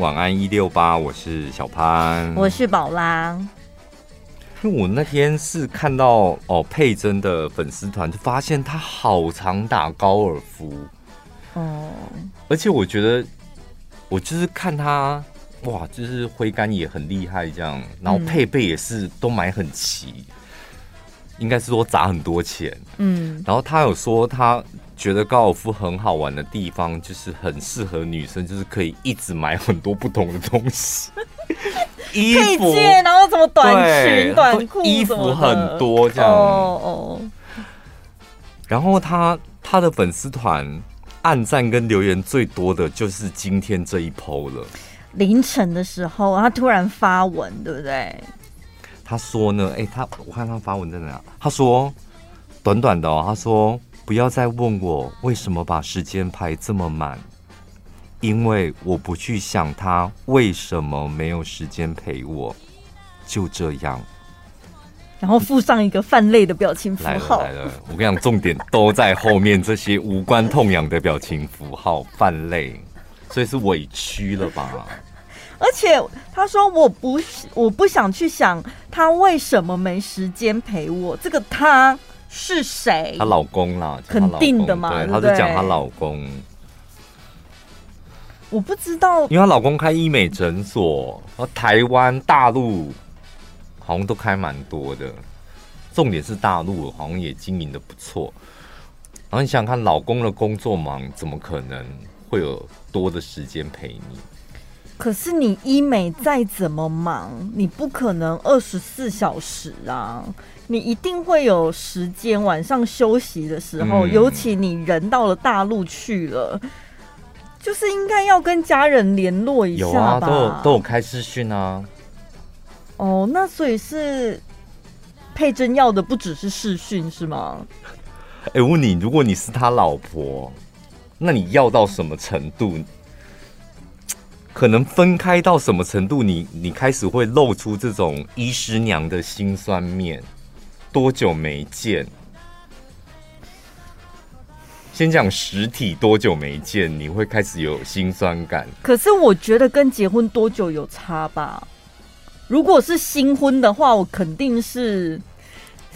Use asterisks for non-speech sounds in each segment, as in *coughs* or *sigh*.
晚安一六八，我是小潘，我是宝拉。因为我那天是看到哦佩珍的粉丝团，就发现他好常打高尔夫。哦，而且我觉得我就是看他哇，就是挥杆也很厉害这样，然后配备也是都买很齐，嗯、应该是说砸很多钱，嗯，然后他有说他觉得高尔夫很好玩的地方，就是很适合女生，就是可以一直买很多不同的东西。*laughs* 衣服，然后什么短裙、短裤，衣服很多这样。哦哦。然后他他的粉丝团暗赞跟留言最多的就是今天这一 PO 了。凌晨的时候，他突然发文，对不对？他说呢，哎，他我看他发文在哪？他说短短的哦，他说不要再问我为什么把时间排这么满。因为我不去想他为什么没有时间陪我，就这样。然后附上一个泛泪的表情符号。来了来了，我跟你讲，重点都在后面这些无关痛痒的表情符号，泛泪，所以是委屈了吧？而且他说我不我不想去想他为什么没时间陪我，这个他是谁？她老公啦，肯定的嘛，对，对他就讲她老公。我不知道，因为她老公开医美诊所，然后台湾、大陆好像都开蛮多的。重点是大陆好像也经营的不错。然后你想想看，老公的工作忙，怎么可能会有多的时间陪你？可是你医美再怎么忙，你不可能二十四小时啊！你一定会有时间晚上休息的时候，嗯、尤其你人到了大陆去了。就是应该要跟家人联络一下吧？有啊，都有都有开视讯啊。哦，那所以是佩珍要的不只是视讯是吗？哎、欸，问你，如果你是他老婆，那你要到什么程度？可能分开到什么程度你，你你开始会露出这种医师娘的辛酸面？多久没见？先讲实体多久没见，你会开始有心酸感。可是我觉得跟结婚多久有差吧？如果是新婚的话，我肯定是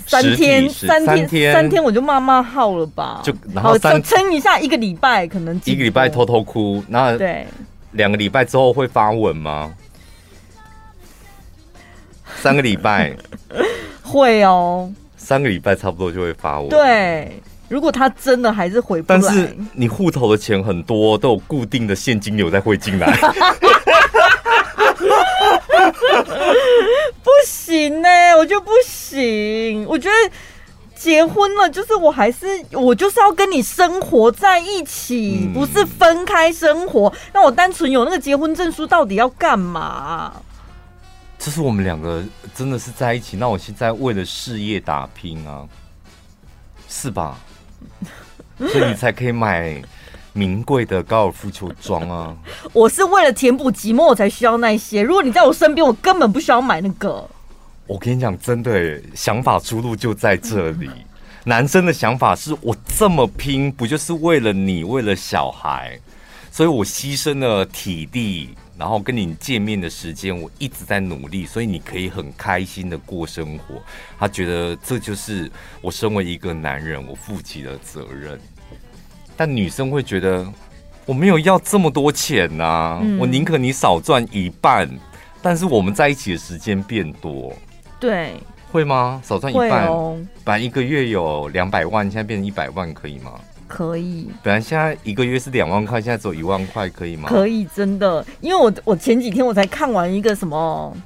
三天，三天，三天，我就骂骂号了吧？就然后三撑一下一个礼拜，可能一个礼拜偷偷哭。那对，两个礼拜之后会发文吗？三个礼拜 *laughs* 会哦，三个礼拜差不多就会发文。对。如果他真的还是回不来，但是你户头的钱很多，都有固定的现金流在汇进来。*laughs* 不行呢、欸，我就不行。我觉得结婚了，就是我还是我就是要跟你生活在一起，嗯、不是分开生活。那我单纯有那个结婚证书，到底要干嘛？这是我们两个真的是在一起，那我现在为了事业打拼啊，是吧？*laughs* 所以你才可以买名贵的高尔夫球装啊！*laughs* 我是为了填补寂寞，我才需要那些。如果你在我身边，我根本不需要买那个。我跟你讲，真的，想法出路就在这里。男生的想法是我这么拼，不就是为了你，为了小孩，所以我牺牲了体力。然后跟你见面的时间，我一直在努力，所以你可以很开心的过生活。他觉得这就是我身为一个男人，我负起的责任。但女生会觉得我没有要这么多钱呐、啊，嗯、我宁可你少赚一半，但是我们在一起的时间变多。对，会吗？少赚一半，哦、本来一个月有两百万，现在变成一百万，可以吗？可以，本来现在一个月是两万块，现在只有一万块，可以吗？可以，真的，因为我我前几天我才看完一个什么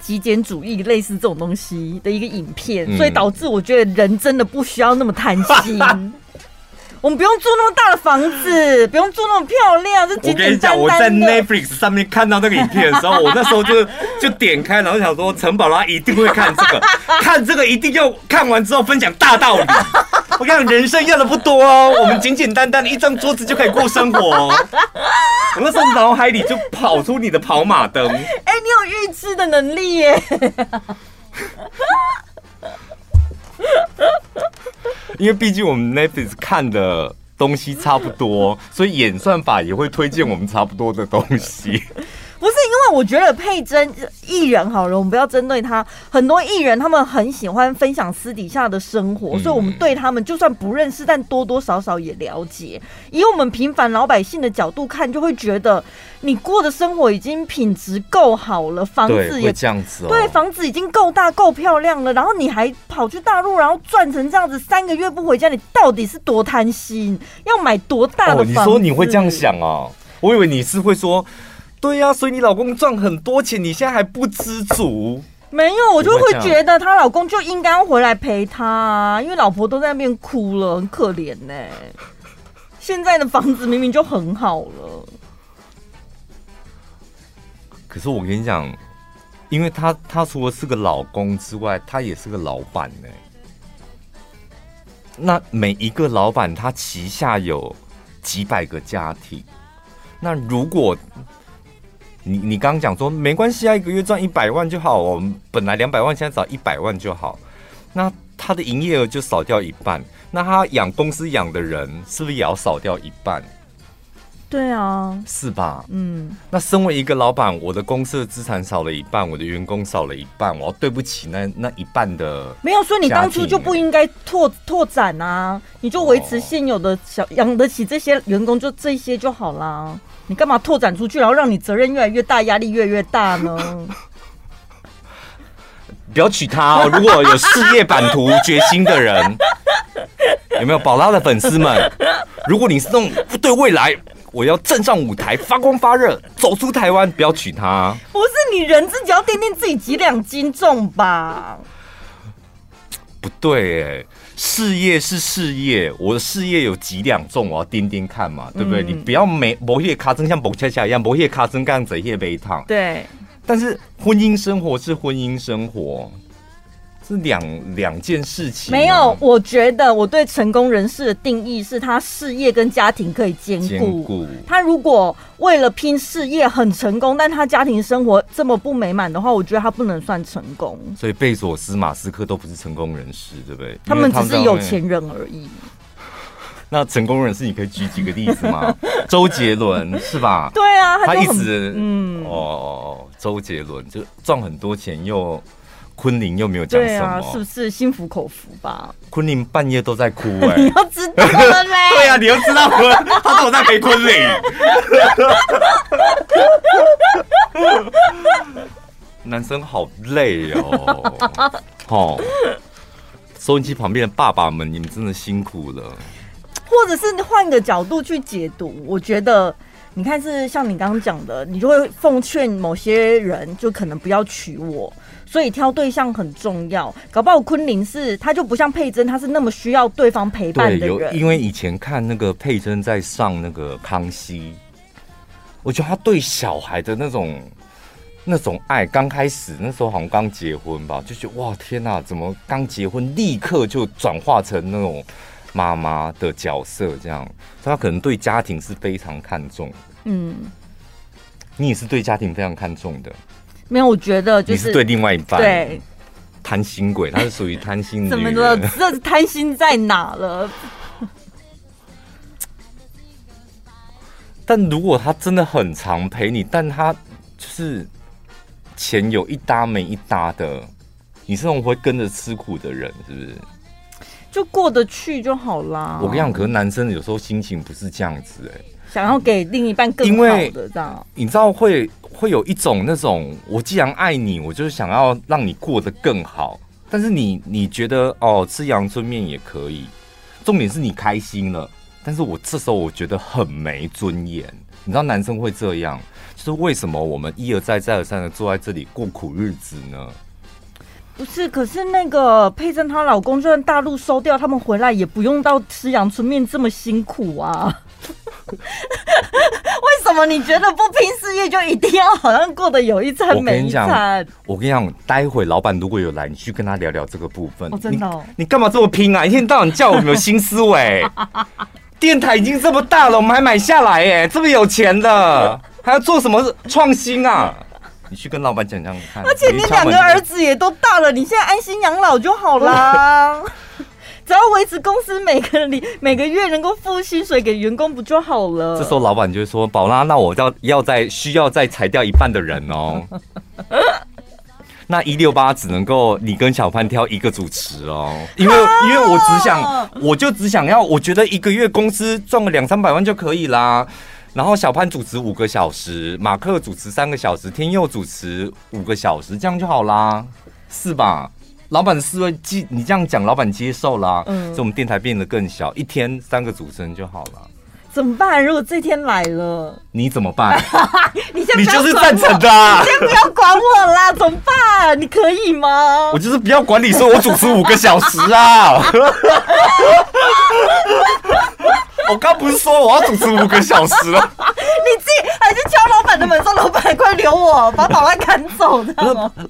极简主义类似这种东西的一个影片，嗯、所以导致我觉得人真的不需要那么贪心。*laughs* 我们不用住那么大的房子，不用住那么漂亮，就简简单单。我跟你讲，我在 Netflix 上面看到那个影片的时候，我那时候就 *laughs* 就点开，然后想说陈宝拉一定会看这个，看这个一定要看完之后分享大道理。我跟你讲，人生要的不多哦，我们简简单单的一张桌子就可以过生活哦。我那时候脑海里就跑出你的跑马灯。*laughs* 哎，你有预知的能力耶。*laughs* *laughs* 因为毕竟我们 Netflix 看的东西差不多，所以演算法也会推荐我们差不多的东西。不是因为我觉得佩珍艺人好了，我们不要针对他。很多艺人他们很喜欢分享私底下的生活，嗯、所以我们对他们就算不认识，但多多少少也了解。以我们平凡老百姓的角度看，就会觉得你过的生活已经品质够好了，房子也这样子、哦，对，房子已经够大够漂亮了，然后你还跑去大陆，然后赚成这样子，三个月不回家，你到底是多贪心？要买多大的房子？哦、你说你会这样想啊？我以为你是会说。对呀、啊，所以你老公赚很多钱，你现在还不知足？没有，我就会觉得她老公就应该要回来陪她啊，因为老婆都在那边哭了，很可怜呢。现在的房子明明就很好了，可是我跟你讲，因为他他除了是个老公之外，他也是个老板呢。那每一个老板他旗下有几百个家庭，那如果。你你刚刚讲说没关系啊，一个月赚一百万就好。我们本来两百万，现在找一百万就好。那他的营业额就少掉一半。那他养公司养的人是不是也要少掉一半？对啊，是吧？嗯。那身为一个老板，我的公司的资产少了一半，我的员工少了一半，我要对不起那那一半的。没有说你当初就不应该拓拓展啊，你就维持现有的小养得起这些员工，就这些就好啦。你干嘛拓展出去，然后让你责任越来越大，压力越来越大呢？*laughs* 不要娶她哦！如果有事业版图决心的人，*laughs* 有没有宝拉的粉丝们？如果你是那种对未来我要站上舞台发光发热，走出台湾，不要娶她。不是你人自己要掂掂自己几两斤重吧？不对哎。事业是事业，我的事业有几两重，我要盯盯看嘛，对不对？嗯、你不要每某些卡真像蹦恰恰一样，某些卡针这样子一杯烫。对，但是婚姻生活是婚姻生活。是两两件事情。没有，我觉得我对成功人士的定义是他事业跟家庭可以兼顾。兼顾。他如果为了拼事业很成功，但他家庭生活这么不美满的话，我觉得他不能算成功。所以贝佐斯、马斯克都不是成功人士，对不对？他们只是有钱人而已。*laughs* *laughs* 那成功人士，你可以举几个例子吗？周杰伦是吧？对啊，他，他一直嗯哦，周杰伦就赚很多钱又。昆凌又没有讲什么，啊，是不是心服口服吧？昆凌半夜都在哭哎、欸，*laughs* 你要知道了嘞。*laughs* 对啊，你要知道，他都在陪昆凌。*laughs* 男生好累哦，哦，收音机旁边的爸爸们，你们真的辛苦了。或者是换个角度去解读，我觉得，你看是像你刚刚讲的，你就会奉劝某些人，就可能不要娶我。所以挑对象很重要，搞不好昆凌是他就不像佩珍，他是那么需要对方陪伴的人。对，有因为以前看那个佩珍在上那个康熙，我觉得他对小孩的那种那种爱，刚开始那时候好像刚结婚吧，就觉得哇天哪，怎么刚结婚立刻就转化成那种妈妈的角色这样？所以他可能对家庭是非常看重。嗯，你也是对家庭非常看重的。没有，我觉得就是，你是对另外一半对贪心鬼，他是属于贪心的。怎么了？这是贪心在哪了？*laughs* 但如果他真的很常陪你，但他就是钱有一搭没一搭的，你是那种会跟着吃苦的人，是不是？就过得去就好啦。我跟你讲，可是男生有时候心情不是这样子，哎，想要给另一半更好的这样，你知道会。会有一种那种，我既然爱你，我就是想要让你过得更好。但是你你觉得哦，吃阳春面也可以，重点是你开心了。但是我这时候我觉得很没尊严。你知道男生会这样，就是为什么我们一而再再而三的坐在这里过苦日子呢？不是，可是那个佩珍她老公，就算大陆收掉，他们回来也不用到吃阳春面这么辛苦啊。*laughs* 为什么你觉得不拼事业就一定要好像过得有一餐没一餐？我跟你讲，待会老板如果有来，你去跟他聊聊这个部分。哦，真的哦？你干嘛这么拼啊？一天到晚叫我们有新思维。电台已经这么大了，我们还买下来耶，这么有钱的，还要做什么创新啊？你去跟老板讲讲看。而且你两个儿子也都大了，你现在安心养老就好啦。*laughs* 只要维持公司每个礼每个月能够付薪水给员工不就好了？这时候老板就会说：“宝拉，那我要要再需要再裁掉一半的人哦。*laughs* ”那一六八只能够你跟小潘挑一个主持哦，因为因为我只想，我就只想要，我觉得一个月公司赚个两三百万就可以啦。然后小潘主持五个小时，马克主持三个小时，天佑主持五个小时，这样就好啦，是吧？老板的思维，既你这样讲，老板接受啦，嗯，所以我们电台变得更小，一天三个主持人就好了。怎么办？如果这天来了，你怎么办？*laughs* 你先你就是赞成的，啊，你先不要管我啦，怎么办？你可以吗？我就是不要管你，说我主持五个小时啊。*laughs* 我刚不是说我要主持五个小时了？*laughs* 你自己还是敲老板的门，说老板快留我，把宝拉赶走的。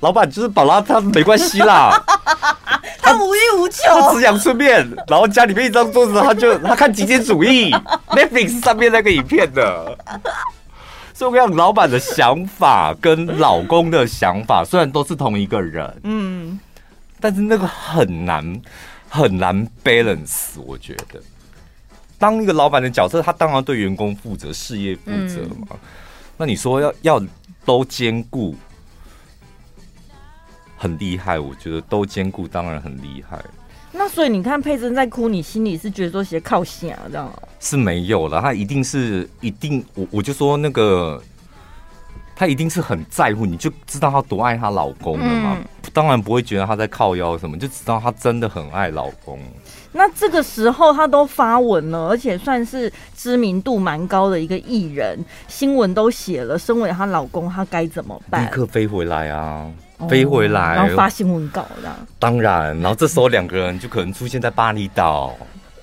老板就是宝拉，他没关系啦。*laughs* 他无欲无求，他只想顺便，然后家里面一张桌子，他就他看极简主义，*laughs* Netflix 上面那个影片的。所以我跟你讲，老板的想法跟老公的想法虽然都是同一个人，嗯，但是那个很难很难 balance，我觉得。当一个老板的角色，他当然对员工负责、事业负责嘛。嗯、那你说要要都兼顾，很厉害。我觉得都兼顾当然很厉害。那所以你看佩珍在哭，你心里是觉得说写靠下这样？是没有了，他一定是一定，我我就说那个。她一定是很在乎，你就知道她多爱她老公了嘛。嗯、当然不会觉得她在靠腰什么，就知道她真的很爱老公。那这个时候他都发文了，而且算是知名度蛮高的一个艺人，新闻都写了。身为她老公，她该怎么办？立刻飞回来啊！哦、飞回来，然后发新闻稿这样。当然，然后这时候两个人就可能出现在巴厘岛。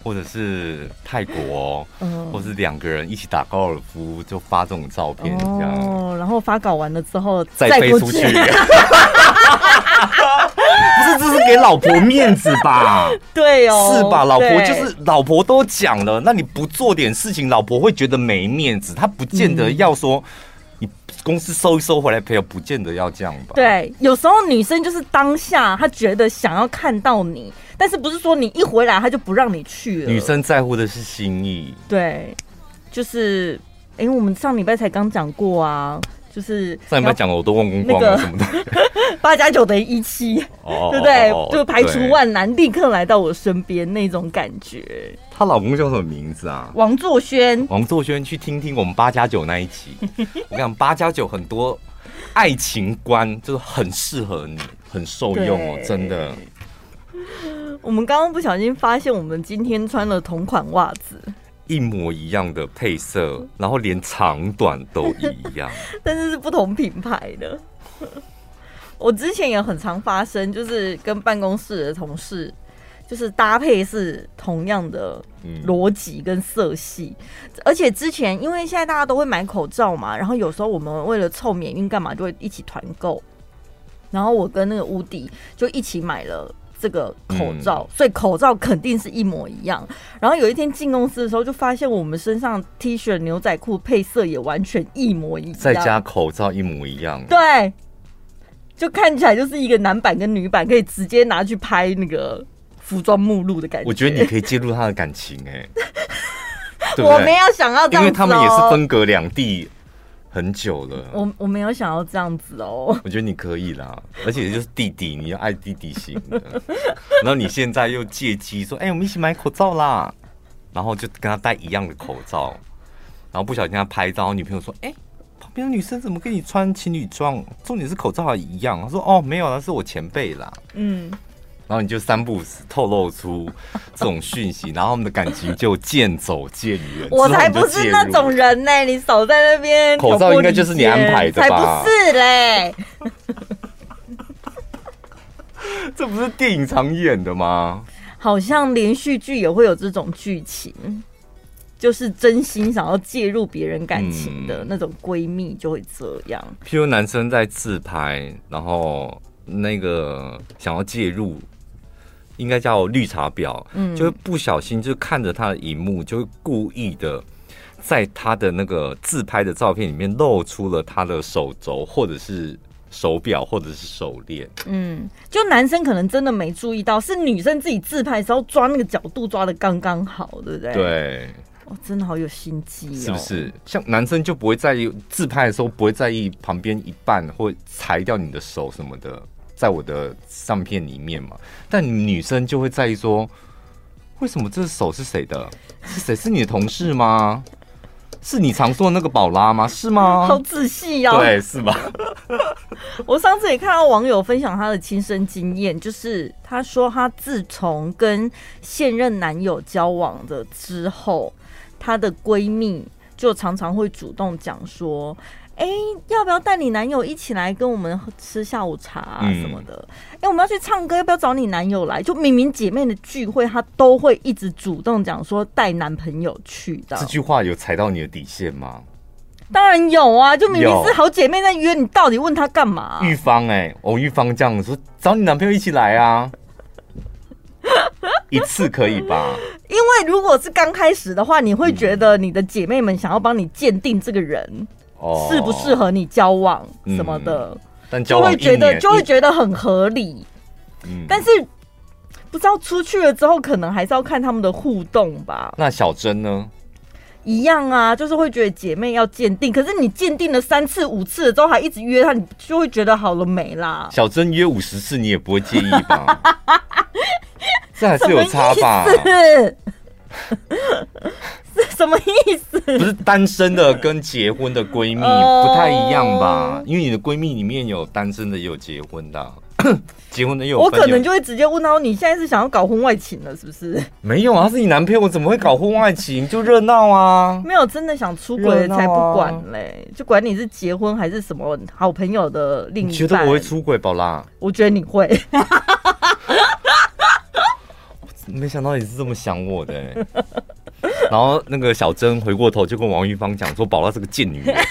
或者是泰国，嗯，或是两个人一起打高尔夫，就发这种照片，这样。哦，然后发稿完了之后再飞出去。*laughs* 这是给老婆面子吧？*laughs* 对哦，是吧？老婆就是老婆都讲了，那你不做点事情，老婆会觉得没面子。她不见得要说。你公司收一收回来朋友，不见得要这样吧？对，有时候女生就是当下她觉得想要看到你，但是不是说你一回来她就不让你去了？女生在乎的是心意。对，就是，哎，我们上礼拜才刚讲过啊。就是上礼拜讲的我都忘光光了什么的，*laughs* 八加九等于一七，*laughs* 对不对？*laughs* 就排除万难，立刻来到我身边那种感觉。她老公叫什么名字啊？王作轩。王作轩，去听听我们八加九那一集。我跟你讲，八加九很多爱情观就是很适合你，很受用哦，真的。我们刚刚不小心发现，我们今天穿了同款袜子。一模一样的配色，然后连长短都一样，*laughs* 但是是不同品牌的。*laughs* 我之前也很常发生，就是跟办公室的同事，就是搭配是同样的逻辑跟色系，嗯、而且之前因为现在大家都会买口罩嘛，然后有时候我们为了凑免运干嘛，就会一起团购，然后我跟那个乌迪就一起买了。这个口罩，所以口罩肯定是一模一样。然后有一天进公司的时候，就发现我们身上 T 恤、牛仔裤配色也完全一模一样，再加口罩一模一样。对，就看起来就是一个男版跟女版，可以直接拿去拍那个服装目录的感觉。我觉得你可以介入他的感情，*laughs* 哎，我没有想要这样哦，因为他们也是分隔两地。很久了，我我没有想要这样子哦。我觉得你可以啦，而且就是弟弟，你要爱弟弟型的。*laughs* 然后你现在又借机说：“哎、欸，我们一起买口罩啦。”然后就跟他戴一样的口罩，然后不小心他拍照，女朋友说：“哎、欸，旁边的女生怎么跟你穿情侣装？重点是口罩还一样。”他说：“哦，没有，那是我前辈啦。”嗯。然后你就三不五时透露出这种讯息，然后我们的感情就渐走渐远。我才不是那种人呢、欸！你守在那边，口罩应该就是你安排的吧？才不是嘞！这不是电影常演的吗？好像连续剧也会有这种剧情，就是真心想要介入别人感情的那种闺蜜就会这样。譬如男生在自拍，然后那个想要介入。应该叫绿茶婊，嗯，就会不小心就看着他的荧幕，就会故意的在他的那个自拍的照片里面露出了他的手肘或者是手表或者是手链。嗯，就男生可能真的没注意到，是女生自己自拍的时候抓那个角度抓的刚刚好，对不对？对。哦，真的好有心机哦！是不是？像男生就不会在意自拍的时候不会在意旁边一半或裁掉你的手什么的，在我的相片里面嘛。但女生就会在意说，为什么这手是谁的？是谁？是你的同事吗？是你常说的那个宝拉吗？是吗？好仔细哦。对，是吧？*laughs* 我上次也看到网友分享她的亲身经验，就是她说她自从跟现任男友交往的之后。她的闺蜜就常常会主动讲说：“哎、欸，要不要带你男友一起来跟我们吃下午茶啊什么的？哎、我们要去唱歌，要不要找你男友来？就明明姐妹的聚会，她都会一直主动讲说带男朋友去的。这句话有踩到你的底线吗？当然有啊！就明明是好姐妹在约你，到底问她干嘛？玉芳哎，哦，玉芳这样说，找你男朋友一起来啊。*laughs* ”一次可以吧？因为如果是刚开始的话，你会觉得你的姐妹们想要帮你鉴定这个人适不适合你交往什么的，嗯、但交往就会觉得就会觉得很合理。嗯，但是不知道出去了之后，可能还是要看他们的互动吧。那小珍呢？一样啊，就是会觉得姐妹要鉴定，可是你鉴定了三次五次了之后，还一直约她，你就会觉得好了没啦。小珍约五十次，你也不会介意吧？*laughs* 这还是有差吧？是什么意思？不是单身的跟结婚的闺蜜不太一样吧？因为你的闺蜜里面有单身的，也有结婚的。*coughs* 结婚的又有，我可能就会直接问到：“你现在是想要搞婚外情了，是不是？”没有啊，是你男朋友，我怎么会搞婚外情？就热闹啊！没有真的想出轨才不管嘞，就管你是结婚还是什么好朋友的另一半。你觉得我会出轨，宝拉？我觉得你会。*laughs* 没想到你是这么想我的。然后那个小珍回过头就跟王玉芳讲说：“宝拉是个贱女人。*laughs* ”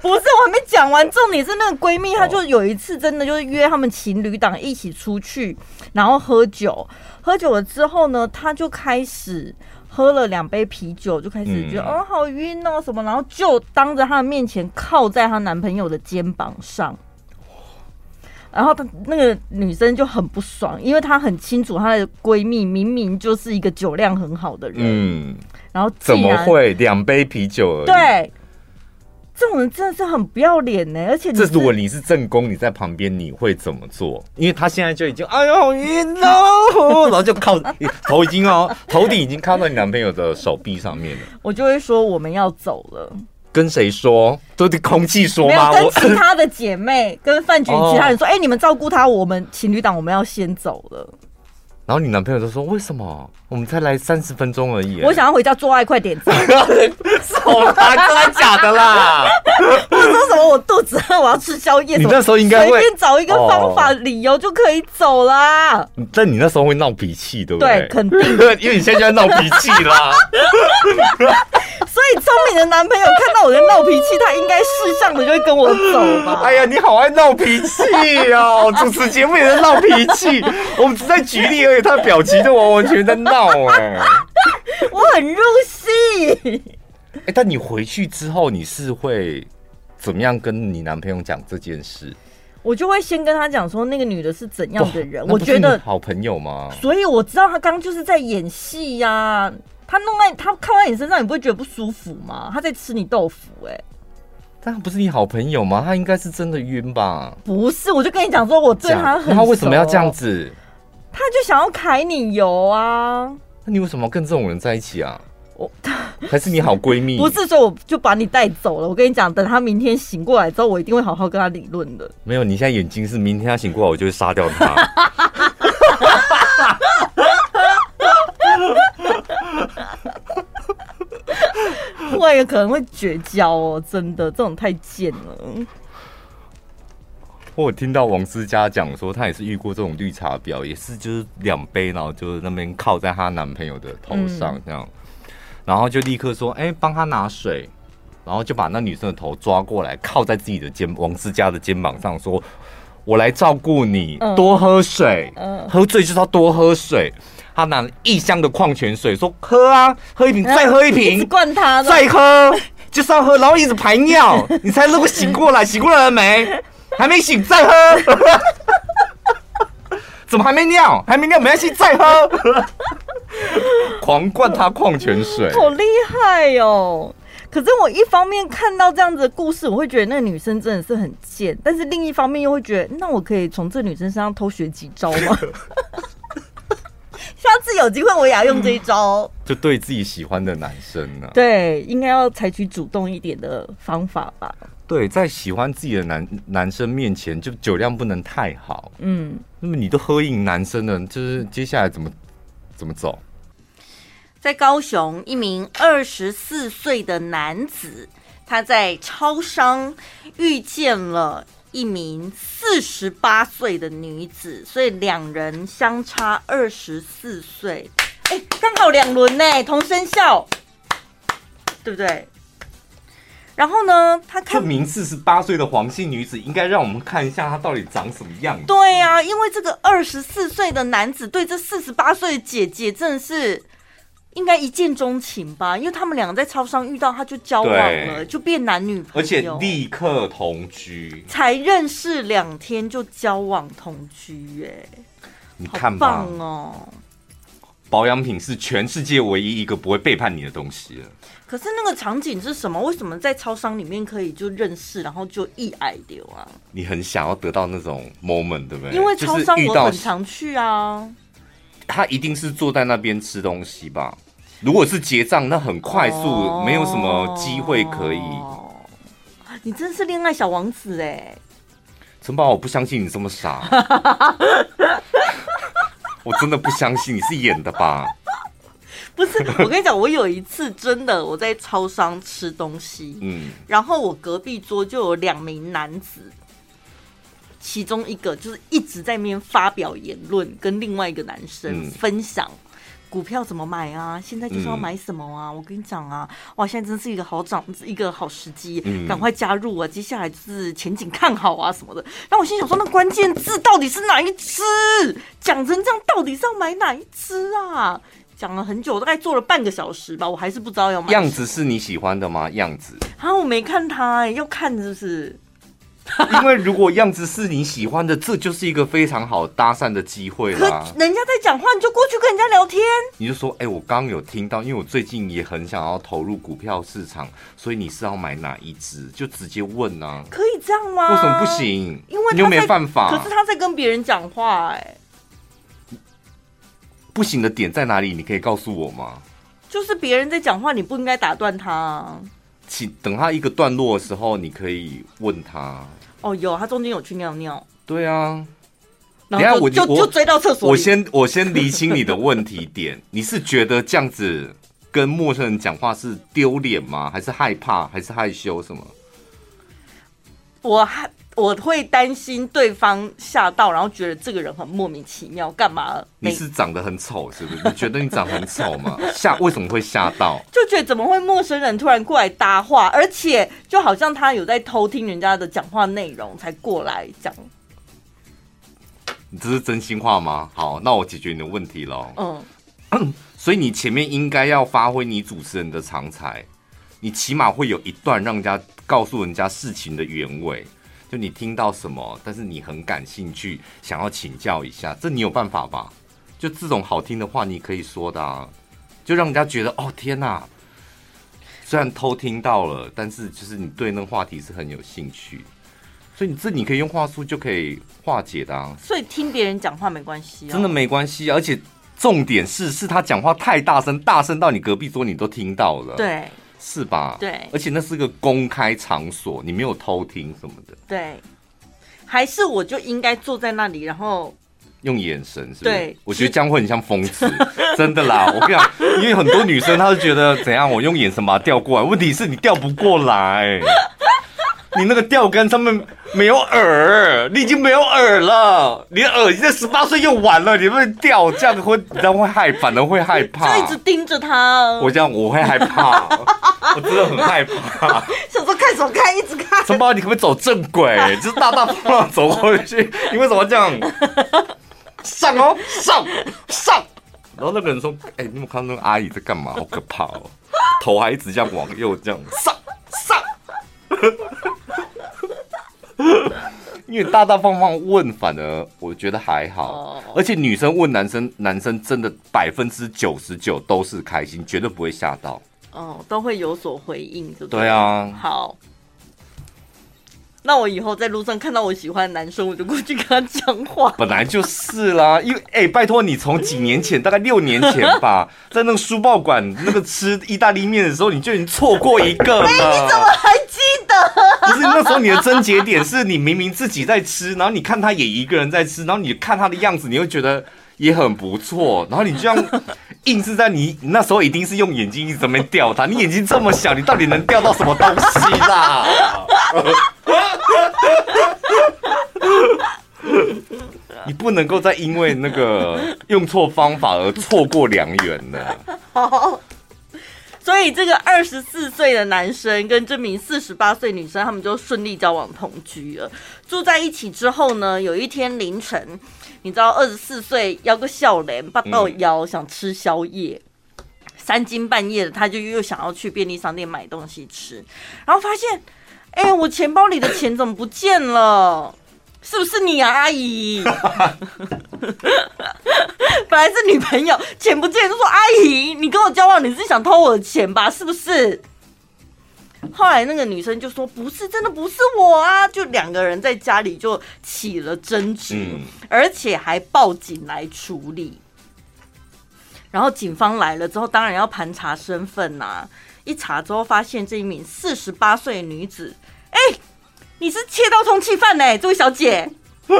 不是，我还没讲完。重点是那个闺蜜，她就有一次真的就是约他们情侣档一起出去，然后喝酒。喝酒了之后呢，她就开始喝了两杯啤酒，就开始觉得、嗯、哦好晕哦什么，然后就当着她的面前靠在她男朋友的肩膀上。然后她那个女生就很不爽，因为她很清楚她的闺蜜明明就是一个酒量很好的人。嗯，然后怎么会两杯啤酒而已？对。这种人真的是很不要脸呢，而且这如果你是正宫，你在旁边你会怎么做？因为她现在就已经哎呦好晕哦，*laughs* 然后就靠头已经哦，头顶已经靠到你男朋友的手臂上面了。我就会说我们要走了。跟谁说？都对空气说吗？跟其他的姐妹，跟饭局其他人说，哎、哦欸，你们照顾他，我们情侣档我们要先走了。然后你男朋友就说：“为什么我们才来三十分钟而已？我想要回家做爱，快点！”走 *laughs* 啦，真的假的啦？我说什么？我肚子饿，我要吃宵夜。你那时候应该会随便找一个方法、理由就可以走啦。但你那时候会闹脾气，对不对？对，肯定，*laughs* 因为你现在就在闹脾气啦。*laughs* 所以聪明的男朋友看到我在闹脾气，他应该识相的就会跟我走吧？哎呀，你好爱闹脾气哦！主持节目也在闹脾气，我们只在举例而已。他的表情都完完全在闹哎，我很入戏。*laughs* 哎、欸，但你回去之后，你是会怎么样跟你男朋友讲这件事？我就会先跟他讲说，那个女的是怎样的人。我觉得好朋友吗？所以我知道他刚刚就是在演戏呀、啊。他弄在他靠在你身上，你不会觉得不舒服吗？他在吃你豆腐哎、欸。但他不是你好朋友吗？他应该是真的晕吧？不是，我就跟你讲说，我对他很。他为什么要这样子？他就想要揩你油啊！那你为什么要跟这种人在一起啊？我 *laughs* 还是你好闺蜜？不是说我就把你带走了。我跟你讲，等他明天醒过来之后，我一定会好好跟他理论的。没有，你现在眼睛是明天他醒过来，我就会杀掉他。*laughs* 会有可能会绝交哦，真的，这种太贱了。我有听到王思佳讲说，她也是遇过这种绿茶婊，也是就是两杯，然后就是那边靠在她男朋友的头上这样，嗯、然后就立刻说，哎、欸，帮他拿水，然后就把那女生的头抓过来，靠在自己的肩王思佳的肩膀上，说，我来照顾你，多喝水，嗯、喝醉就是要多喝水。他拿了一箱的矿泉水，说喝啊，喝一瓶，再喝一瓶，灌他，再喝。就是要喝，然后一直排尿，你才能够醒过来。醒过来了没？还没醒，再喝。*laughs* 怎么还没尿？还没尿，没关系，再喝。狂灌他矿泉水，好厉害哦！可是我一方面看到这样子的故事，我会觉得那个女生真的是很贱，但是另一方面又会觉得，那我可以从这女生身上偷学几招吗？*laughs* 下次有机会我也要用这一招，*laughs* 就对自己喜欢的男生呢、啊？对，应该要采取主动一点的方法吧。对，在喜欢自己的男男生面前，就酒量不能太好。嗯，那么你都喝赢男生了，就是接下来怎么怎么走？在高雄，一名二十四岁的男子，他在超商遇见了一名四十八岁的女子，所以两人相差二十四岁，哎，刚好两轮呢，同生肖，对不对？然后呢，他看这名四十八岁的黄姓女子，应该让我们看一下她到底长什么样子。对呀、啊，因为这个二十四岁的男子对这四十八岁的姐姐真的是。应该一见钟情吧，因为他们两个在超商遇到，他就交往了，就变男女朋友，而且立刻同居，才认识两天就交往同居，哎，你看吧，棒哦！保养品是全世界唯一一个不会背叛你的东西了。可是那个场景是什么？为什么在超商里面可以就认识，然后就一爱流啊？你很想要得到那种 moment，对不对？因为超商我很常去啊。他一定是坐在那边吃东西吧？如果是结账，那很快速，哦、没有什么机会可以。你真是恋爱小王子哎！陈宝，我不相信你这么傻，*laughs* 我真的不相信你是演的吧？不是，我跟你讲，我有一次真的我在超商吃东西，嗯，然后我隔壁桌就有两名男子，其中一个就是一直在那边发表言论，跟另外一个男生分享。嗯股票怎么买啊？现在就是要买什么啊？嗯、我跟你讲啊，哇，现在真是一个好涨，一个好时机，赶、嗯、快加入啊！接下来就是前景看好啊什么的。那我心想说，那关键字到底是哪一只？讲成这样，到底是要买哪一只啊？讲了很久，大概做了半个小时吧，我还是不知道要买。样子是你喜欢的吗？样子啊，我没看他、欸，要看是不是？*laughs* 因为如果样子是你喜欢的，这就是一个非常好搭讪的机会啦。人家在讲话，你就过去跟人家聊天。你就说：“哎、欸，我刚刚有听到，因为我最近也很想要投入股票市场，所以你是要买哪一只？就直接问啊。”可以这样吗？为什么不行？因为你又没办法。可是他在跟别人讲话、欸，哎，不行的点在哪里？你可以告诉我吗？就是别人在讲话，你不应该打断他。请等他一个段落的时候，你可以问他。哦，有，他中间有去尿尿。对啊，然下我就就追到厕所。我先我先厘清你的问题点，你是觉得这样子跟陌生人讲话是丢脸吗？还是害怕？还是害羞什么？我害。我会担心对方吓到，然后觉得这个人很莫名其妙，干嘛？你是长得很丑，是不是？你觉得你长得很丑吗？*laughs* 吓？为什么会吓到？就觉得怎么会陌生人突然过来搭话，而且就好像他有在偷听人家的讲话内容才过来讲。你这是真心话吗？好，那我解决你的问题喽。嗯，*coughs* 所以你前面应该要发挥你主持人的长才，你起码会有一段让人家告诉人家事情的原委。就你听到什么，但是你很感兴趣，想要请教一下，这你有办法吧？就这种好听的话，你可以说的啊，就让人家觉得哦天哪，虽然偷听到了，但是就是你对那个话题是很有兴趣，所以你这你可以用话术就可以化解的啊。所以听别人讲话没关系啊，真的没关系，而且重点是是他讲话太大声，大声到你隔壁桌你都听到了。对。是吧？对，而且那是个公开场所，你没有偷听什么的。对，还是我就应该坐在那里，然后用眼神，是不是？对，我觉得这样会很像疯子，*laughs* 真的啦。我跟你讲，因为很多女生她是觉得怎样，我用眼神把它调过来，问题是你调不过来。你那个钓竿上面没有饵，你已经没有饵了，你的饵已经在十八岁用完了，你会钓，这样会，这样会害，反而会害怕。就一直盯着他，我这样我会害怕，我真的很害怕。想说看什么看，一直看。陈宝，你可不可以走正轨？就是大大方方走过去，你为什么这样？上哦，上上。然后那个人说：“哎、欸，你有没有看到那个阿姨在干嘛？好可怕哦，头还一直这样往右这样上上。”因为大大方方问，反而我觉得还好。而且女生问男生，男生真的百分之九十九都是开心，绝对不会吓到。哦，都会有所回应，对不对？对啊。好。那我以后在路上看到我喜欢的男生，我就过去跟他讲话。本来就是啦，因为哎、欸，拜托你从几年前，大概六年前吧，*laughs* 在那个书报馆那个吃意大利面的时候，你就已经错过一个了。哎、欸，你怎么还记得？不是那时候你的症结点是你明明自己在吃，然后你看他也一个人在吃，然后你看他的样子，你会觉得也很不错，然后你这样硬是在你，那时候一定是用眼睛一直在那边钓他，你眼睛这么小，你到底能钓到什么东西啦？*laughs* 你不能够再因为那个用错方法而错过良缘了。好所以这个二十四岁的男生跟这名四十八岁女生，他们就顺利交往同居了。住在一起之后呢，有一天凌晨，你知道二十四岁要个笑脸，八到腰想吃宵夜，三更半夜的他就又想要去便利商店买东西吃，然后发现。哎、欸，我钱包里的钱怎么不见了？是不是你啊，阿姨？*laughs* 本来是女朋友，钱不见就说阿姨，你跟我交往，你是想偷我的钱吧？是不是？*laughs* 后来那个女生就说不是，真的不是我啊！就两个人在家里就起了争执，嗯、而且还报警来处理。然后警方来了之后，当然要盘查身份呐、啊。一查之后，发现这一名四十八岁女子，哎、欸，你是窃盗通缉犯呢，这位小姐。*laughs*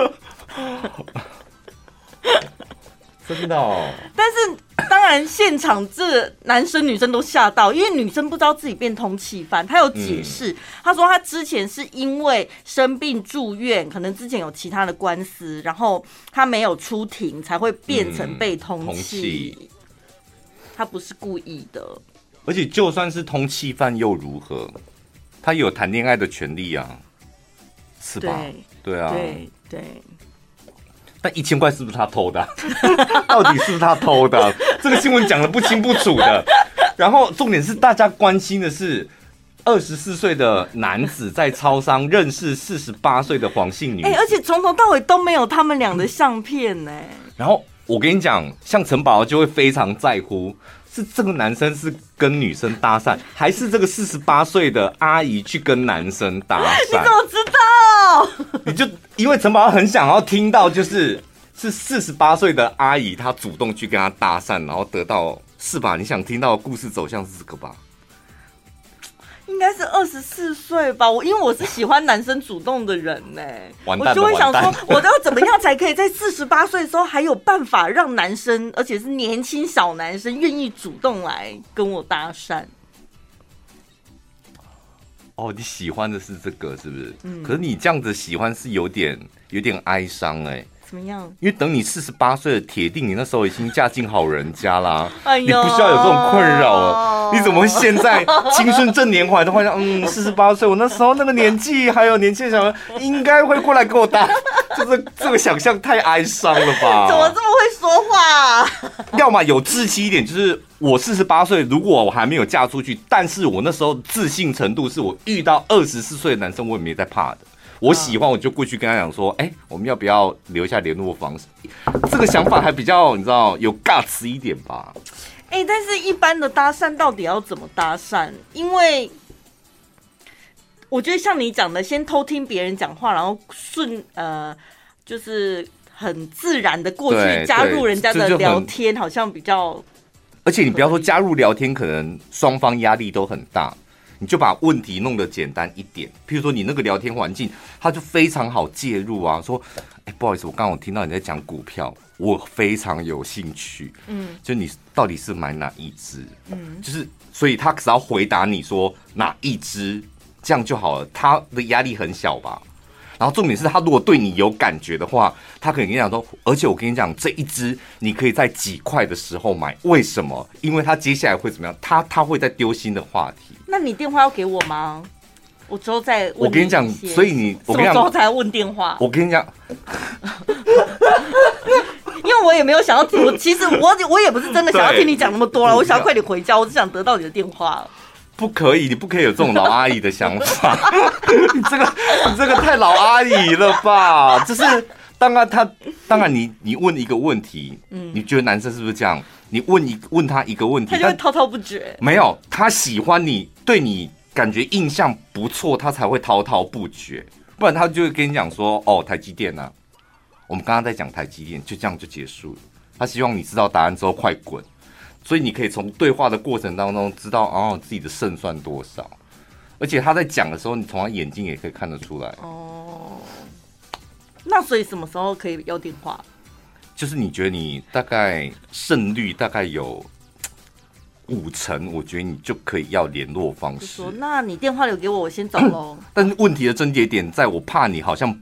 真的哦。但是当然，现场这男生女生都吓到，因为女生不知道自己变通气犯。她有解释，她、嗯、说她之前是因为生病住院，可能之前有其他的官司，然后她没有出庭，才会变成被通气。她、嗯、不是故意的。而且就算是通气犯又如何？他有谈恋爱的权利啊，是吧？对，对啊，对对。但一千块是不是他偷的？*laughs* 到底是不是他偷的？这个新闻讲的不清不楚的。然后重点是大家关心的是，二十四岁的男子在超商认识四十八岁的黄姓女。哎，而且从头到尾都没有他们俩的相片呢。然后我跟你讲，像陈宝就会非常在乎。是这个男生是跟女生搭讪，还是这个四十八岁的阿姨去跟男生搭讪？*laughs* 你怎么知道？你就因为陈宝很想要听到，就是是四十八岁的阿姨，她主动去跟他搭讪，然后得到是吧？你想听到的故事走向是这个吧？应该是二十四岁吧，我因为我是喜欢男生主动的人呢，我就会想说，我要怎么样才可以在四十八岁的时候还有办法让男生，而且是年轻小男生愿意主动来跟我搭讪？哦，你喜欢的是这个是不是？嗯，可是你这样子喜欢是有点有点哀伤哎。怎么样？因为等你四十八岁的铁定，你那时候已经嫁进好人家啦，哎、你不需要有这种困扰了。你怎么会现在青春正年华的话，嗯，四十八岁，我那时候那个年纪还有年轻小孩，应该会过来给我搭，就是这个想象太哀伤了吧？怎么这么会说话？要么有志气一点，就是我四十八岁，如果我还没有嫁出去，但是我那时候自信程度是我遇到二十四岁的男生，我也没在怕的。我喜欢，我就过去跟他讲说，哎、欸，我们要不要留下联络方式？这个想法还比较，你知道，有 guts 一点吧？哎、欸，但是一般的搭讪到底要怎么搭讪？因为我觉得像你讲的，先偷听别人讲话，然后顺呃，就是很自然的过去加入人家的聊天，好像比较。而且你不要说加入聊天，可能双方压力都很大。你就把问题弄得简单一点，譬如说你那个聊天环境，他就非常好介入啊。说，哎，不好意思，我刚刚我听到你在讲股票，我非常有兴趣。嗯，就你到底是买哪一只？嗯，就是，所以他只要回答你说哪一支，这样就好了，他的压力很小吧。然后重点是他如果对你有感觉的话，他可能跟你讲说，而且我跟你讲，这一支你可以在几块的时候买，为什么？因为他接下来会怎么样？他他会在丢新的话题。那你电话要给我吗？我之后再问。我跟你讲，所以你我跟你讲，什么时候才问电话？我跟你讲，*laughs* 因为我也没有想要听，其实我我也不是真的想要听你讲那么多了，我想要快点回家，我只想得到你的电话。不可以，你不可以有这种老阿姨的想法。*laughs* 你这个，你这个太老阿姨了吧？就是当然他，当然你你问一个问题，嗯，你觉得男生是不是这样？你问一问他一个问题，他就会滔滔不绝。没有，他喜欢你，对你感觉印象不错，他才会滔滔不绝。不然他就会跟你讲说：“哦，台积电啊，我们刚刚在讲台积电，就这样就结束了。”他希望你知道答案之后快滚。所以你可以从对话的过程当中知道哦自己的胜算多少，而且他在讲的时候，你从他眼睛也可以看得出来。哦，那所以什么时候可以要电话？就是你觉得你大概胜率大概有五成，我觉得你就可以要联络方式。说，那你电话留给我，我先走喽。但是问题的症结点在我怕你好像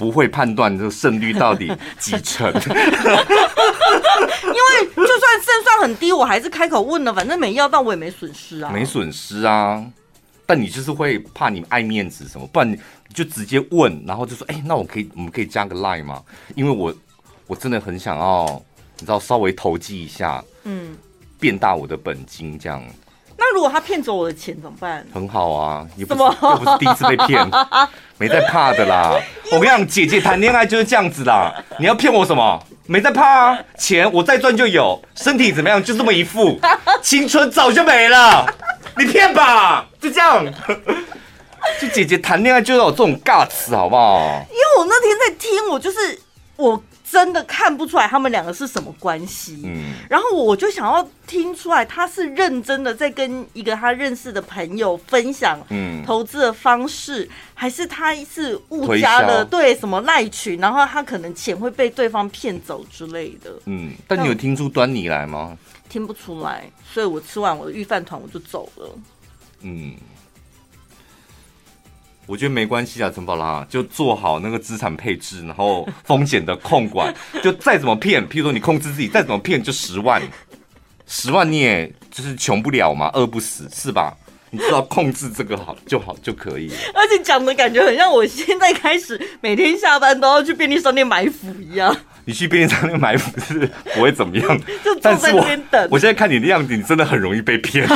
不会判断这个胜率到底几成。因为就算胜算很低，我还是开口问了，反正没要到，我也没损失啊。没损失啊，但你就是会怕你爱面子什么，不然你就直接问，然后就说：“哎、欸，那我可以，我们可以加个 line 吗？因为我我真的很想要，你知道，稍微投机一下，嗯，变大我的本金这样。那如果他骗走我的钱怎么办？很好啊，也不是又不是第一次被骗，*laughs* 没在怕的啦。我跟你讲，姐姐谈恋爱就是这样子啦。你要骗我什么？没在怕啊，钱我再赚就有，身体怎么样就这么一副，青春早就没了，你骗吧，就这样。就姐姐谈恋爱就要有这种尬词，好不好？因为我那天在听，我就是我。真的看不出来他们两个是什么关系，嗯，然后我就想要听出来他是认真的在跟一个他认识的朋友分享，嗯，投资的方式，还是他是误加了对什么赖群，然后他可能钱会被对方骗走之类的，嗯，但你有听出端倪来吗？听不出来，所以我吃完我的御饭团我就走了，嗯。我觉得没关系啊，陈宝拉就做好那个资产配置，然后风险的控管，就再怎么骗，譬如说你控制自己，再怎么骗就十万，十万你也就是穷不了嘛，饿不死是吧？你知道控制这个好就好就可以了。而且讲的感觉很像我现在开始每天下班都要去便利商店买腐一样。你去便利商店买腐是不会怎么样，*laughs* 就坐在那边等。我现在看你的样子，你真的很容易被骗。*laughs*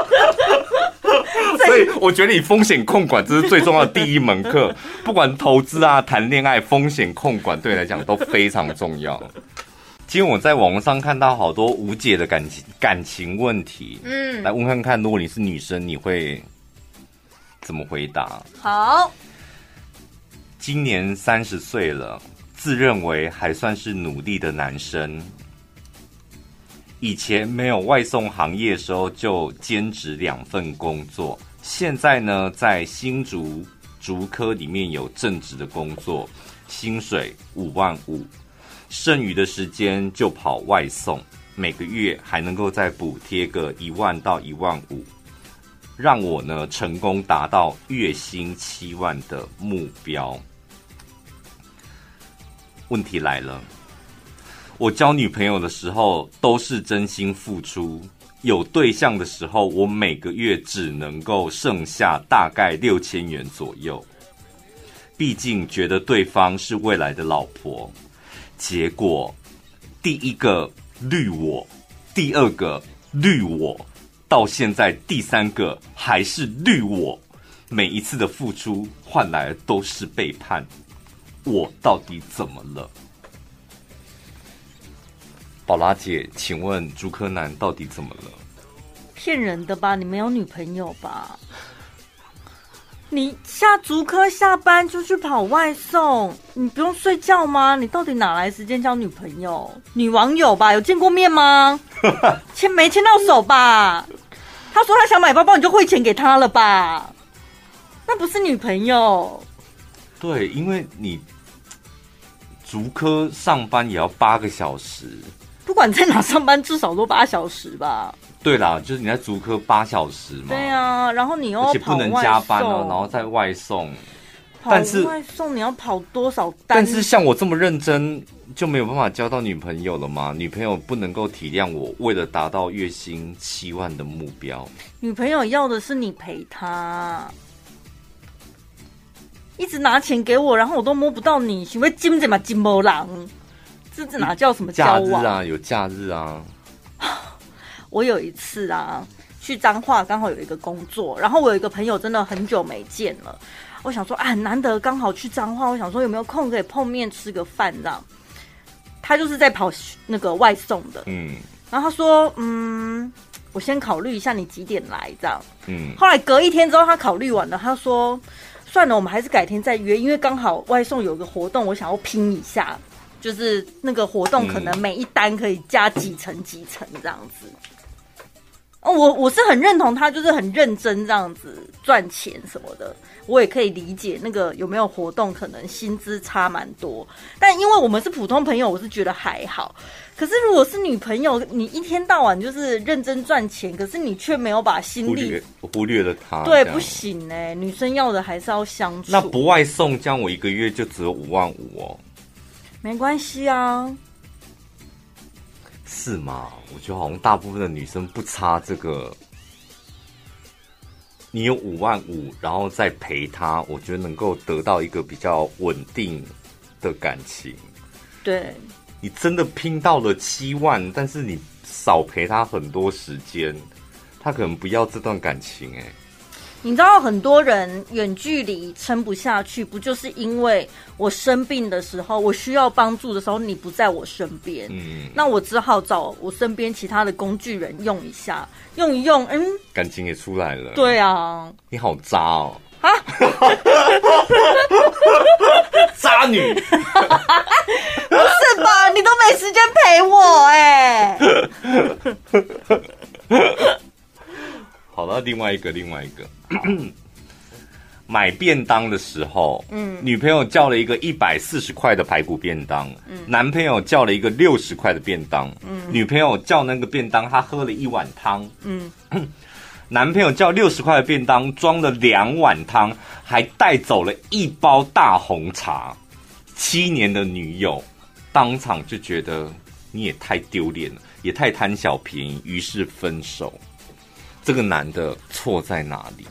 *laughs* 所以我觉得你风险控管这是最重要的第一门课，不管投资啊、谈恋爱，风险控管对你来讲都非常重要。*laughs* 今天我在网络上看到好多无解的感情感情问题，嗯，来问看看，如果你是女生，你会怎么回答？好，今年三十岁了，自认为还算是努力的男生。以前没有外送行业的时候，就兼职两份工作。现在呢，在新竹竹科里面有正职的工作，薪水五万五，剩余的时间就跑外送，每个月还能够再补贴个一万到一万五，让我呢成功达到月薪七万的目标。问题来了。我交女朋友的时候都是真心付出，有对象的时候，我每个月只能够剩下大概六千元左右。毕竟觉得对方是未来的老婆，结果第一个绿我，第二个绿我，到现在第三个还是绿我。每一次的付出换来都是背叛，我到底怎么了？宝拉姐，请问竹科男到底怎么了？骗人的吧？你没有女朋友吧？你下竹科下班就去跑外送，你不用睡觉吗？你到底哪来时间交女朋友？女网友吧？有见过面吗？*laughs* 牵没牵到手吧？他说他想买包包，你就汇钱给他了吧？那不是女朋友。对，因为你竹科上班也要八个小时。不管在哪上班，至少都八小时吧。对啦，就是你在足科八小时嘛。对啊，然后你又而且不能加班哦，然后在外送。但是外送你要跑多少单？但是像我这么认真，就没有办法交到女朋友了吗？女朋友不能够体谅我，为了达到月薪七万的目标。女朋友要的是你陪她，一直拿钱给我，然后我都摸不到你，是不是金子嘛金毛狼？这哪叫什么交往？假日啊，有假日啊。我有一次啊，去彰化刚好有一个工作，然后我有一个朋友真的很久没见了，我想说啊，很难得刚好去彰化，我想说有没有空可以碰面吃个饭这样。他就是在跑那个外送的，嗯，然后他说，嗯，我先考虑一下你几点来这样，嗯，后来隔一天之后他考虑完了，他说，算了，我们还是改天再约，因为刚好外送有个活动，我想要拼一下。就是那个活动，可能每一单可以加几层几层这样子。哦，我我是很认同他，就是很认真这样子赚钱什么的，我也可以理解那个有没有活动，可能薪资差蛮多。但因为我们是普通朋友，我是觉得还好。可是如果是女朋友，你一天到晚就是认真赚钱，可是你却没有把心力忽略了他，对，不行哎、欸，女生要的还是要相处。那不外送，这样我一个月就只有五万五哦。没关系啊，是吗？我觉得好像大部分的女生不差这个。你有五万五，然后再陪她，我觉得能够得到一个比较稳定的感情。对，你真的拼到了七万，但是你少陪她很多时间，她可能不要这段感情哎。你知道很多人远距离撑不下去，不就是因为我生病的时候，我需要帮助的时候，你不在我身边，嗯，那我只好找我身边其他的工具人用一下，用一用，嗯，感情也出来了。对啊，你好渣哦！啊，*laughs* 渣女，*laughs* 不是吧？你都没时间陪我哎、欸。*laughs* 好了，另外一个，另外一个。买便当的时候，嗯，女朋友叫了一个一百四十块的排骨便当，嗯，男朋友叫了一个六十块的便当，嗯，女朋友叫那个便当，她喝了一碗汤，嗯，*clears throat* 男朋友叫六十块的便当，装了两碗汤，还带走了一包大红茶。七年的女友当场就觉得你也太丢脸了，也太贪小便宜，于是分手。这个男的错在哪里？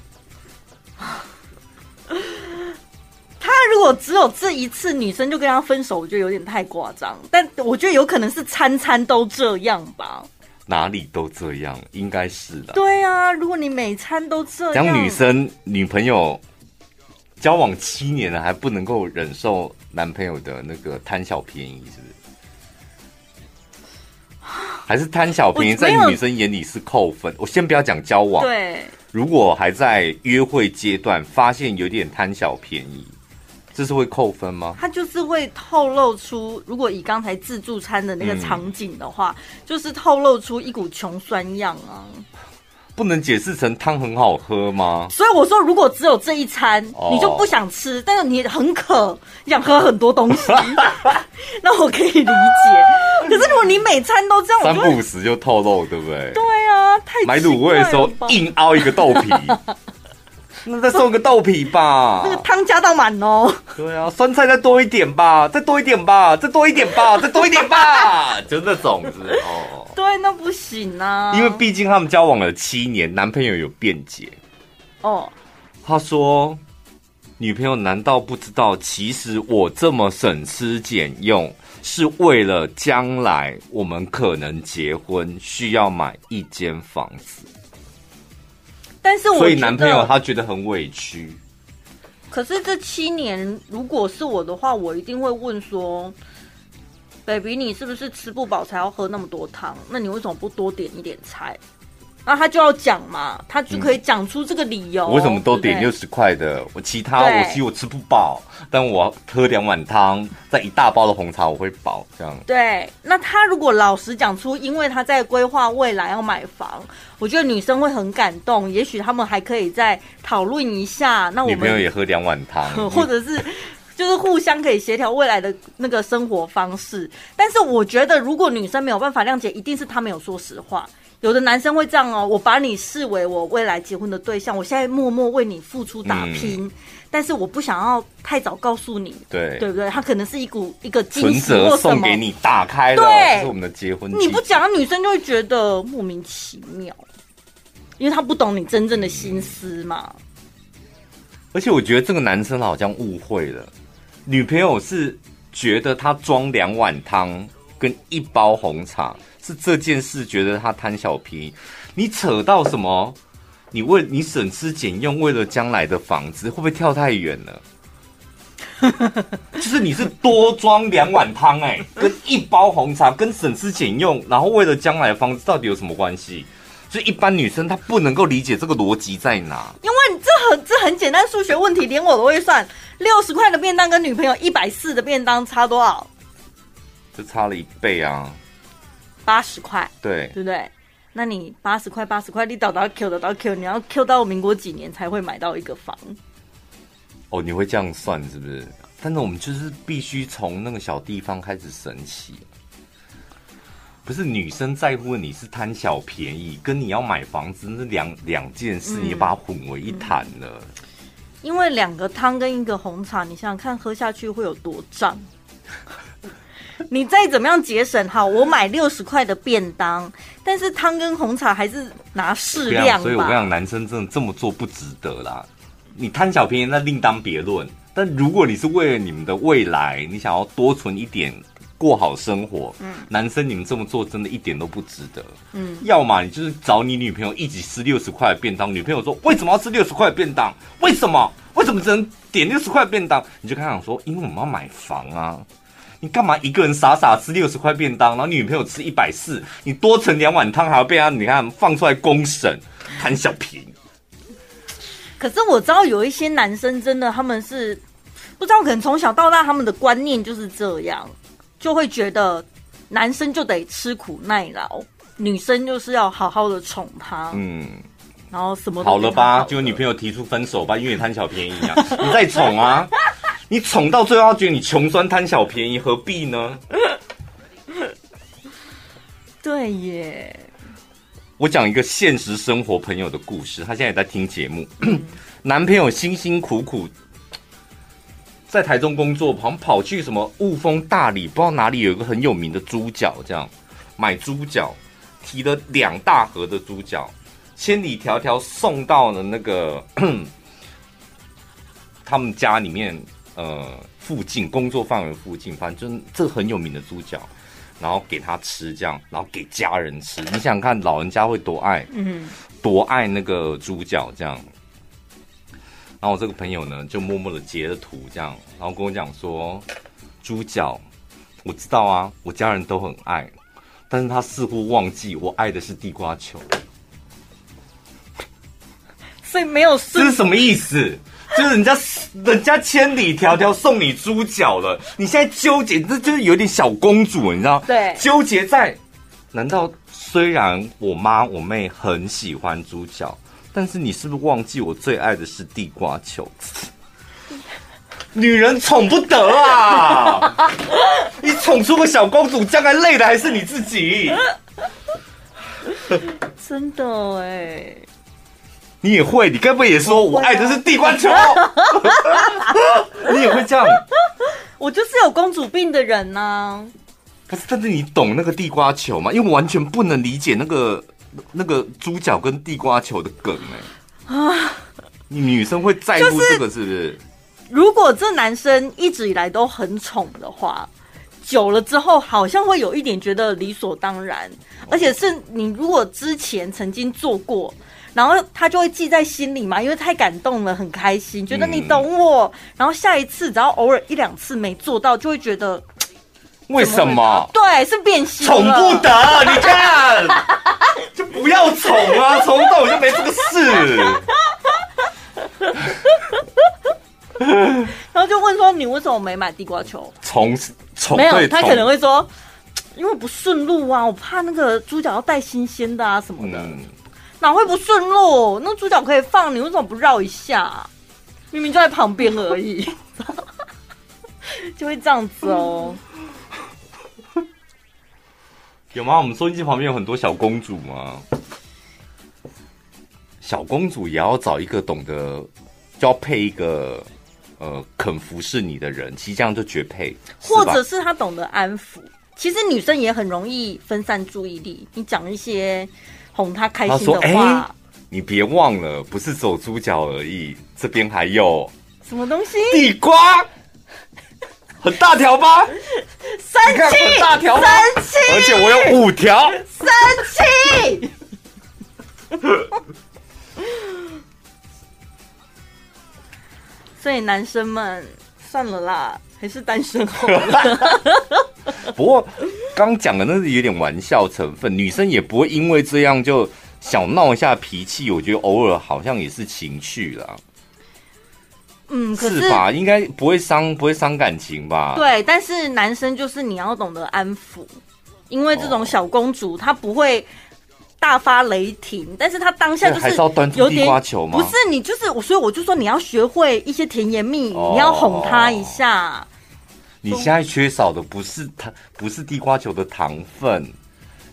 果只有这一次，女生就跟他分手，我觉得有点太夸张。但我觉得有可能是餐餐都这样吧？哪里都这样，应该是的。对啊，如果你每餐都这样，讲女生女朋友交往七年了，还不能够忍受男朋友的那个贪小便宜，是不是？还是贪小便宜，在女生眼里是扣分。我先不要讲交往，对，如果还在约会阶段，发现有点贪小便宜，这是会扣分吗？他就是会透露出，如果以刚才自助餐的那个场景的话，嗯、就是透露出一股穷酸样啊。不能解释成汤很好喝吗？所以我说，如果只有这一餐，你就不想吃，但是你很渴，你想喝很多东西，*laughs* 那我可以理解。可是如果你每餐都这样，三不五时就透露，对不对？对啊，太买卤味的时候硬凹一个豆皮。*laughs* 那再送个豆皮吧，那个汤加到满哦。对啊，酸菜再多一点吧，再多一点吧，再多一点吧，再多一点吧，*laughs* 就那种子哦。对，那不行啊，因为毕竟他们交往了七年，男朋友有辩解。哦，他说，女朋友难道不知道，其实我这么省吃俭用，是为了将来我们可能结婚需要买一间房子。但是我，所以男朋友他觉得很委屈。可是这七年，如果是我的话，我一定会问说：“baby，你是不是吃不饱才要喝那么多汤？那你为什么不多点一点菜？”那他就要讲嘛，他就可以讲出这个理由。我为什么都点六十块的？我其他我其实我吃不饱，但我喝两碗汤，再一大包的红茶我会饱。这样对。那他如果老实讲出，因为他在规划未来要买房，我觉得女生会很感动。也许他们还可以再讨论一下。那我们女朋友也喝两碗汤，*laughs* 或者是就是互相可以协调未来的那个生活方式。但是我觉得，如果女生没有办法谅解，一定是他没有说实话。有的男生会这样哦，我把你视为我未来结婚的对象，我现在默默为你付出打拼，嗯、但是我不想要太早告诉你，对对不对？他可能是一股一个惊喜或什送给你，打开了，对，是我们的结婚。你不讲，女生就会觉得莫名其妙，因为他不懂你真正的心思嘛。而且我觉得这个男生好像误会了，女朋友是觉得他装两碗汤跟一包红茶。是这件事觉得他贪小便宜。你扯到什么？你为你省吃俭用，为了将来的房子，会不会跳太远了？*laughs* 就是你是多装两碗汤，哎，跟一包红茶，跟省吃俭用，然后为了将来的房子，到底有什么关系？所以一般女生她不能够理解这个逻辑在哪。因为你这很这很简单数学问题，连我都会算。六十块的便当跟女朋友一百四的便当差多少？这差了一倍啊！八十块，对对不对？那你八十块八十块，你倒倒 Q 倒到 Q，你要 Q 到民国几年才会买到一个房？哦，你会这样算是不是？但是我们就是必须从那个小地方开始省起。不是女生在乎你是贪小便宜，跟你要买房子那两两件事，你把它混为一谈了。嗯嗯、因为两个汤跟一个红茶，你想想看，喝下去会有多胀？*laughs* *laughs* 你再怎么样节省，好，我买六十块的便当，但是汤跟红茶还是拿适量。所以我跟你讲，男生真的这么做不值得啦。你贪小便宜那另当别论，但如果你是为了你们的未来，你想要多存一点。过好生活，嗯，男生你们这么做真的一点都不值得，嗯，要么你就是找你女朋友一起吃六十块的便当，女朋友说为什么要吃六十块的便当？为什么？为什么只能点六十块的便当？你就跟他讲说，因为我们要买房啊，你干嘛一个人傻傻吃六十块便当，然后女朋友吃一百四，你多盛两碗汤还要被他你看放出来公审，贪小便宜。可是我知道有一些男生真的他们是不知道，可能从小到大他们的观念就是这样。就会觉得男生就得吃苦耐劳，女生就是要好好的宠他，嗯，然后什么好了吧？就女朋友提出分手吧，因为贪小便宜啊！*laughs* 你再宠啊，你宠到最后，他觉得你穷酸贪小便宜，何必呢？*laughs* 对耶，我讲一个现实生活朋友的故事，他现在也在听节目，*clears throat* 男朋友辛辛苦苦。在台中工作，好像跑去什么雾峰大里，不知道哪里有一个很有名的猪脚，这样买猪脚，提了两大盒的猪脚，千里迢迢送到了那个 *clears throat* 他们家里面，呃，附近工作范围附近，反正这很有名的猪脚，然后给他吃，这样，然后给家人吃。你想想看，老人家会多爱，嗯，多爱那个猪脚，这样。然后我这个朋友呢，就默默的截了图，这样，然后跟我讲说，猪脚，我知道啊，我家人都很爱，但是他似乎忘记我爱的是地瓜球，所以没有。这是什么意思？就是人家人家千里迢迢送你猪脚了，你现在纠结，这就是有点小公主，你知道？对，纠结在，难道虽然我妈我妹很喜欢猪脚？但是你是不是忘记我最爱的是地瓜球？女人宠不得啊！*laughs* 你宠出个小公主，将来累的还是你自己。真的哎，你也会？你该不会也说我爱的是地瓜球？*laughs* 你也会这样？*laughs* 我就是有公主病的人呢、啊。不是，但是你懂那个地瓜球吗？因为我完全不能理解那个。那个猪脚跟地瓜球的梗哎、欸、*sighs* 啊，女生会在乎这个是不是？如果这男生一直以来都很宠的话，久了之后好像会有一点觉得理所当然，而且是你如果之前曾经做过，然后他就会记在心里嘛，因为太感动了，很开心，觉得你懂我，嗯、然后下一次只要偶尔一两次没做到，就会觉得。为什么？对，是变心。宠不得，你看，*laughs* 就不要宠啊！宠到我就没这个事。*laughs* 然后就问说：“你为什么没买地瓜球？”宠宠没有，他可能会说：“因为不顺路啊，我怕那个猪脚要带新鲜的啊什么的。嗯”哪会不顺路？那猪脚可以放，你为什么不绕一下？明明就在旁边而已，*laughs* 就会这样子哦。有吗？我们收音机旁边有很多小公主吗？小公主也要找一个懂得，就要配一个呃肯服侍你的人，其实这样就绝配。或者是她懂得安抚。其实女生也很容易分散注意力，你讲一些哄他开心的话。欸、你别忘了，不是走猪脚而已，这边还有什么东西？地瓜。很大条吧？生气，很大条而且我有五条，生气。*laughs* 所以男生们算了啦，还是单身好了。*laughs* *laughs* *laughs* 不过刚讲的那是有点玩笑成分，女生也不会因为这样就小闹一下脾气。我觉得偶尔好像也是情趣啦。嗯，可是，是吧？应该不会伤，不会伤感情吧？对，但是男生就是你要懂得安抚，因为这种小公主她不会。大发雷霆，但是她当下就是有点，还是要端出地瓜球吗？不是，你就是我，所以我就说你要学会一些甜言蜜语，哦、你要哄她一下。你现在缺少的不是糖，不是地瓜球的糖分，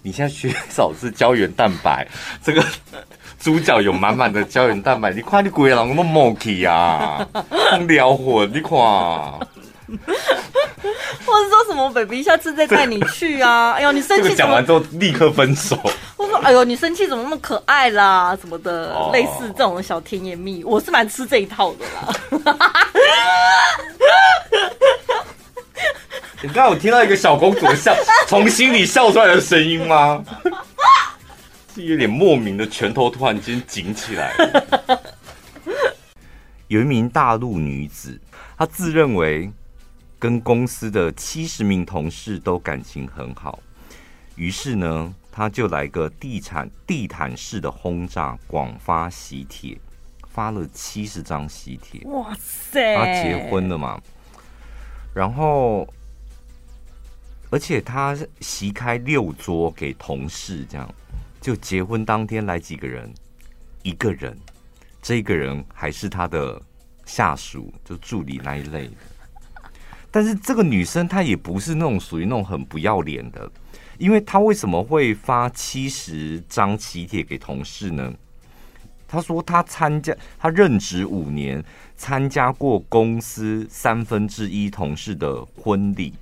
你现在缺少的是胶原蛋白。这个 *laughs* 猪脚有满满的胶原蛋白，你看你鬼狼那么猛气啊，撩魂，你看。或者说什么，baby，下次再带你去啊！*laughs* 哎呦，你生气讲完之后立刻分手。我说，哎呦，你生气怎么那么可爱啦？什么的，哦、类似这种小甜言蜜语，我是蛮吃这一套的啦。*laughs* 你刚刚有听到一个小公主笑，从心里笑出来的声音吗？是有点莫名的，拳头突然间紧起来。有一名大陆女子，她自认为。跟公司的七十名同事都感情很好，于是呢，她就来个地毯地毯式的轰炸，广发喜帖，发了七十张喜帖。哇塞！她结婚了嘛？然后，而且他席开六桌给同事，这样就结婚当天来几个人？一个人，这个人还是他的下属，就助理那一类的。但是这个女生她也不是那种属于那种很不要脸的，因为她为什么会发七十张喜帖给同事呢？她说她参加，她任职五年，参加过公司三分之一同事的婚礼，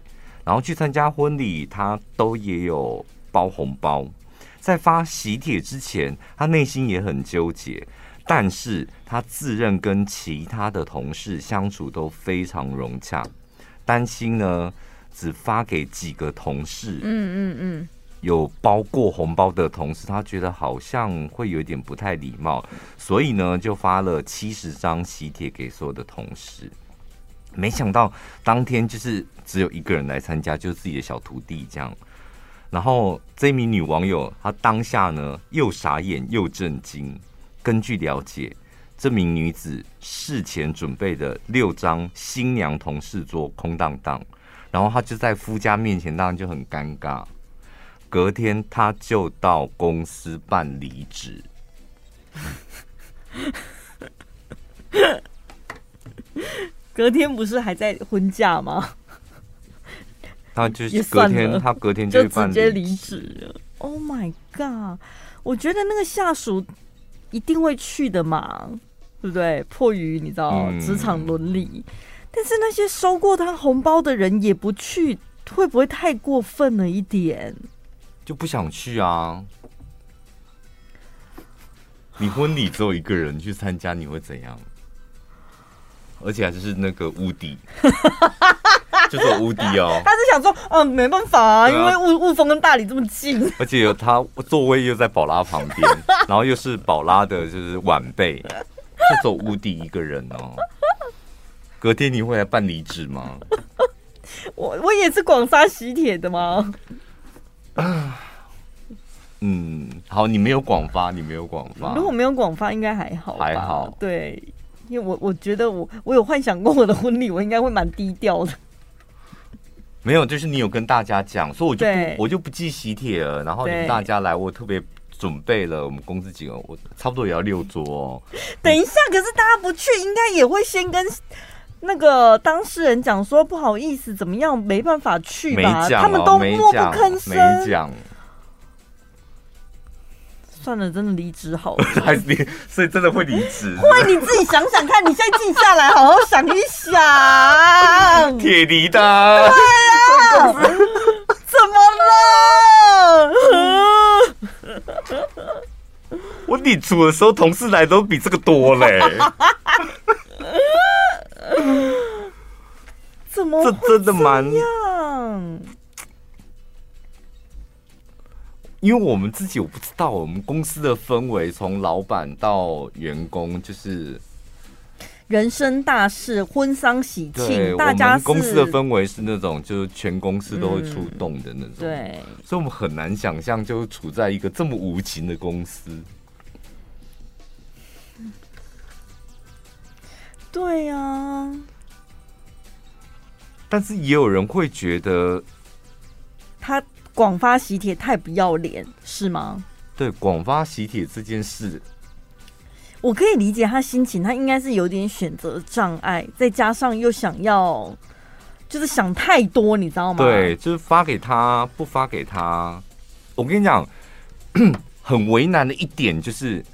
然后去参加婚礼，他都也有包红包。在发喜帖之前，他内心也很纠结，但是他自认跟其他的同事相处都非常融洽。担心呢，只发给几个同事，嗯嗯嗯，有包过红包的同事，他觉得好像会有点不太礼貌，所以呢，就发了七十张喜帖给所有的同事。没想到当天就是只有一个人来参加，就是自己的小徒弟这样。然后这名女网友她当下呢又傻眼又震惊。根据了解。这名女子事前准备的六张新娘同事桌空荡荡，然后她就在夫家面前，当然就很尴尬。隔天，她就到公司办离职。*laughs* 隔天不是还在婚假吗？*laughs* 他就是隔天，他隔天就直接离职了。Oh my god！我觉得那个下属。一定会去的嘛，对不对？迫于你知道职场伦理，嗯，但是那些收过他红包的人也不去，会不会太过分了一点？就不想去啊！你婚礼只有一个人去参加，你会怎样？而且还是那个屋底。*laughs* 就是无敌哦！他是想说，嗯，没办法啊，因为雾雾峰跟大理这么近，*laughs* 而且有他座位又在宝拉旁边，*laughs* 然后又是宝拉的，就是晚辈，就走屋底一个人哦。隔天你会来办离职吗？我我也是广发喜帖的吗？啊，*sighs* 嗯，好，你没有广发，你没有广发，如果没有广发，应该还好，还好，对，因为我我觉得我我有幻想过我的婚礼，我应该会蛮低调的。没有，就是你有跟大家讲，所以我就不我就不寄喜帖了。然后你们大家来，我特别准备了我们公司几个，我差不多也要六桌哦。*laughs* 等一下，可是大家不去，应该也会先跟那个当事人讲说不好意思，怎么样，没办法去吧？他们都默不吭声。没讲。算了，真的离职好了。*laughs* 还是你，所以真的会离职？会，你自己想想看，你现在静下来，好好想一想。铁离的。对啊。怎么了？我离职的时候，同事来都比这个多嘞。*laughs* 怎么这真的蛮因为我们自己我不知道，我们公司的氛围从老板到员工就是人生大事，婚丧喜庆，大家公司的氛围是那种，就是全公司都会出动的那种。嗯、对，所以我们很难想象，就处在一个这么无情的公司。对呀、啊，但是也有人会觉得他。广发喜帖太不要脸是吗？对，广发喜帖这件事，我可以理解他心情，他应该是有点选择障碍，再加上又想要，就是想太多，你知道吗？对，就是发给他，不发给他。我跟你讲，*clears throat* 很为难的一点就是，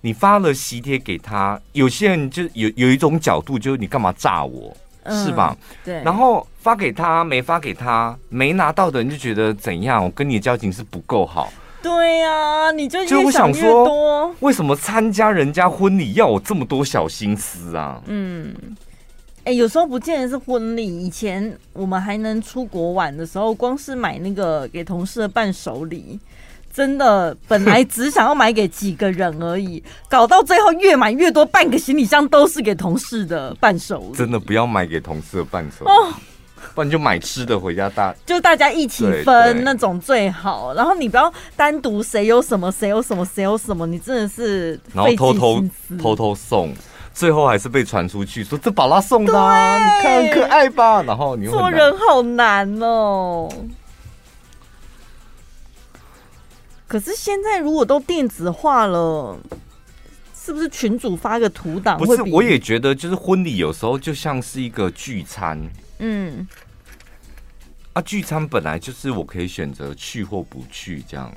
你发了喜帖给他，有些人就有有一种角度，就是你干嘛炸我？是吧？嗯、对。然后发给他，没发给他，没拿到的人就觉得怎样？我跟你的交情是不够好。对呀、啊，你就越想越多。就我想说，为什么参加人家婚礼要我这么多小心思啊？嗯，哎、欸，有时候不见得是婚礼。以前我们还能出国玩的时候，光是买那个给同事的伴手礼。真的，本来只想要买给几个人而已，*laughs* 搞到最后越买越多，半个行李箱都是给同事的伴手。真的不要买给同事的伴手哦，不然就买吃的回家大，就大家一起分那种最好。然后你不要单独谁有什么，谁有什么，谁有什么，你真的是然后偷偷偷偷送，最后还是被传出去说这宝拉送的，啊，你看很可爱吧？然后你做人好难哦。可是现在如果都电子化了，是不是群主发个图档？不是，我也觉得就是婚礼有时候就像是一个聚餐。嗯，啊，聚餐本来就是我可以选择去或不去这样。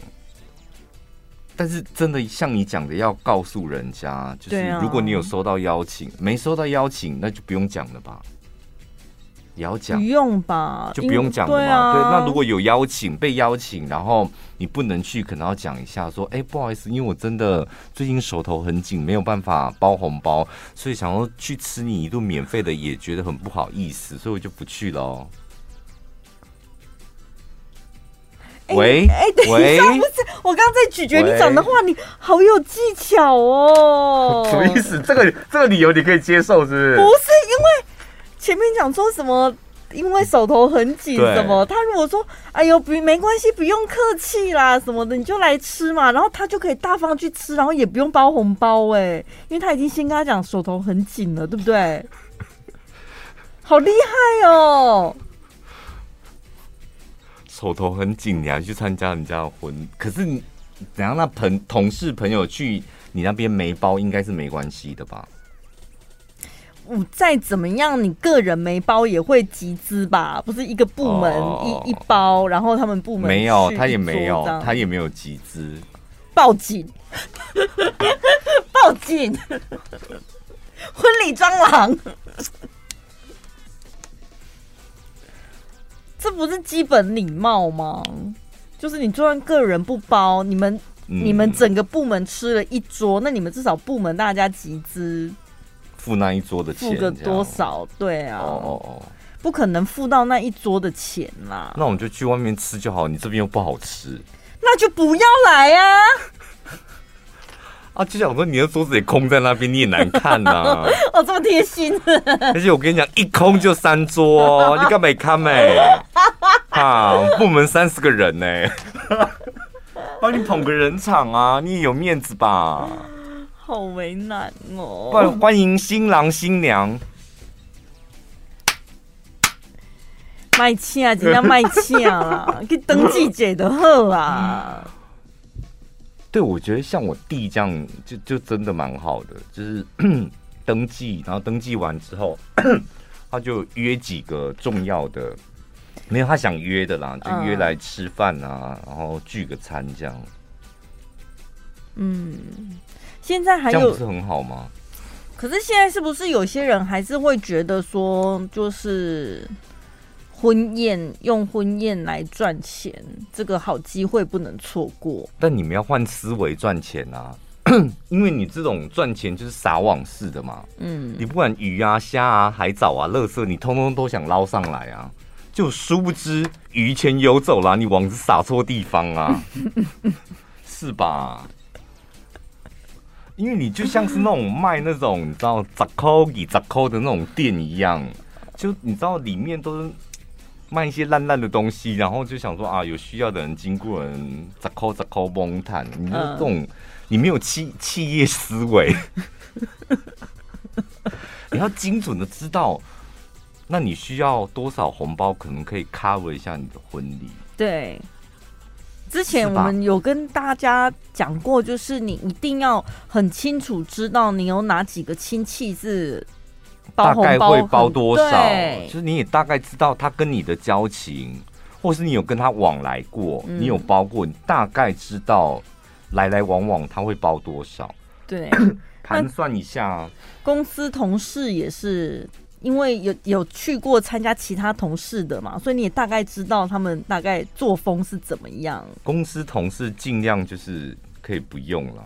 但是真的像你讲的，要告诉人家，就是如果你有收到邀请，没收到邀请，那就不用讲了吧。也要讲，不用吧，就不用讲了嘛。对啊，对，那如果有邀请，被邀请，然后你不能去，可能要讲一下，说，哎，不好意思，因为我真的最近手头很紧，没有办法包红包，所以想要去吃你一顿免费的，也觉得很不好意思，所以我就不去了哦。喂，哎，等一下，不是，我刚刚在咀嚼你讲的话，你好有技巧哦。*laughs* 什么意思？这个这个理由你可以接受，是不是？不是，因为。前面讲说什么？因为手头很紧，什么？他如果说：“哎呦，不，没关系，不用客气啦，什么的，你就来吃嘛。”然后他就可以大方去吃，然后也不用包红包，哎，因为他已经先跟他讲手头很紧了，对不对？好厉害哦！手头很紧，你还去参加人家的婚？可是你怎样？那朋同事朋友去你那边没包，应该是没关系的吧？我再怎么样，你个人没包也会集资吧？不是一个部门一一包，然后他们部门没有，他也没有，他也没有集资。报警！*laughs* 报警！*laughs* 婚礼蟑螂，这不是基本礼貌吗？就是你就算个人不包，你们你们整个部门吃了一桌，那你们至少部门大家集资。付那一桌的钱，付个多少？对啊，哦哦哦，不可能付到那一桌的钱啦。那我们就去外面吃就好，你这边又不好吃，那就不要来啊！啊，就想说你的桌子也空在那边，你也难看呐、啊。哦，这么贴心。*laughs* 而且我跟你讲，一空就三桌，*laughs* 你干没看没？啊，部门三十个人呢，*laughs* 帮你捧个人场啊，你也有面子吧？好为难哦！欢欢迎新郎新娘，卖钱啊，真的卖钱啊，去登记者的好啊。对，我觉得像我弟这样，就就真的蛮好的，就是 *coughs* 登记，然后登记完之后，*coughs* 他就约几个重要的，没有他想约的啦，就约来吃饭啊，然后聚个餐这样。嗯。现在还有，不是很好吗？可是现在是不是有些人还是会觉得说，就是婚宴用婚宴来赚钱，这个好机会不能错过。但你们要换思维赚钱啊！*clears throat* 因为你这种赚钱就是撒网式的嘛，嗯，你不管鱼啊、虾啊、海藻啊、垃圾，你通通都想捞上来啊，就殊不知鱼钱游走了，你网子撒错地方啊，*laughs* 是吧？因为你就像是那种卖那种你知道杂扣以杂扣的那种店一样，就你知道里面都是卖一些烂烂的东西，然后就想说啊，有需要的人经过人杂抠杂抠崩坦，你就这种。你没有企企业思维，*laughs* 你要精准的知道，那你需要多少红包，可能可以 cover 一下你的婚礼。对，之前我们有跟大家讲过，就是你一定要很清楚知道你有哪几个亲戚是大概会包多少，就是你也大概知道他跟你的交情，或是你有跟他往来过，嗯、你有包过，你大概知道。来来往往他会包多少？对，*coughs* 盘算一下。公司同事也是，因为有有去过参加其他同事的嘛，所以你也大概知道他们大概作风是怎么样。公司同事尽量就是可以不用了，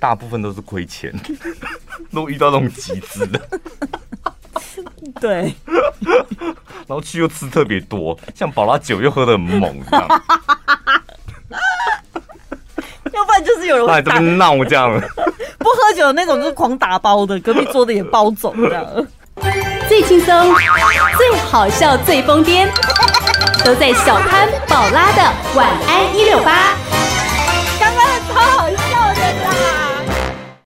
大部分都是亏钱，*laughs* 都遇到那种极致的。*laughs* 对，然后去又吃特别多，像宝拉酒又喝的很猛，这样。*laughs* 要不然就是有人会这边闹这样，不喝酒的那种就是狂打包的，隔壁桌的也包走这样。最轻松、最好笑、最疯癫，都在小潘宝拉的晚安一六八。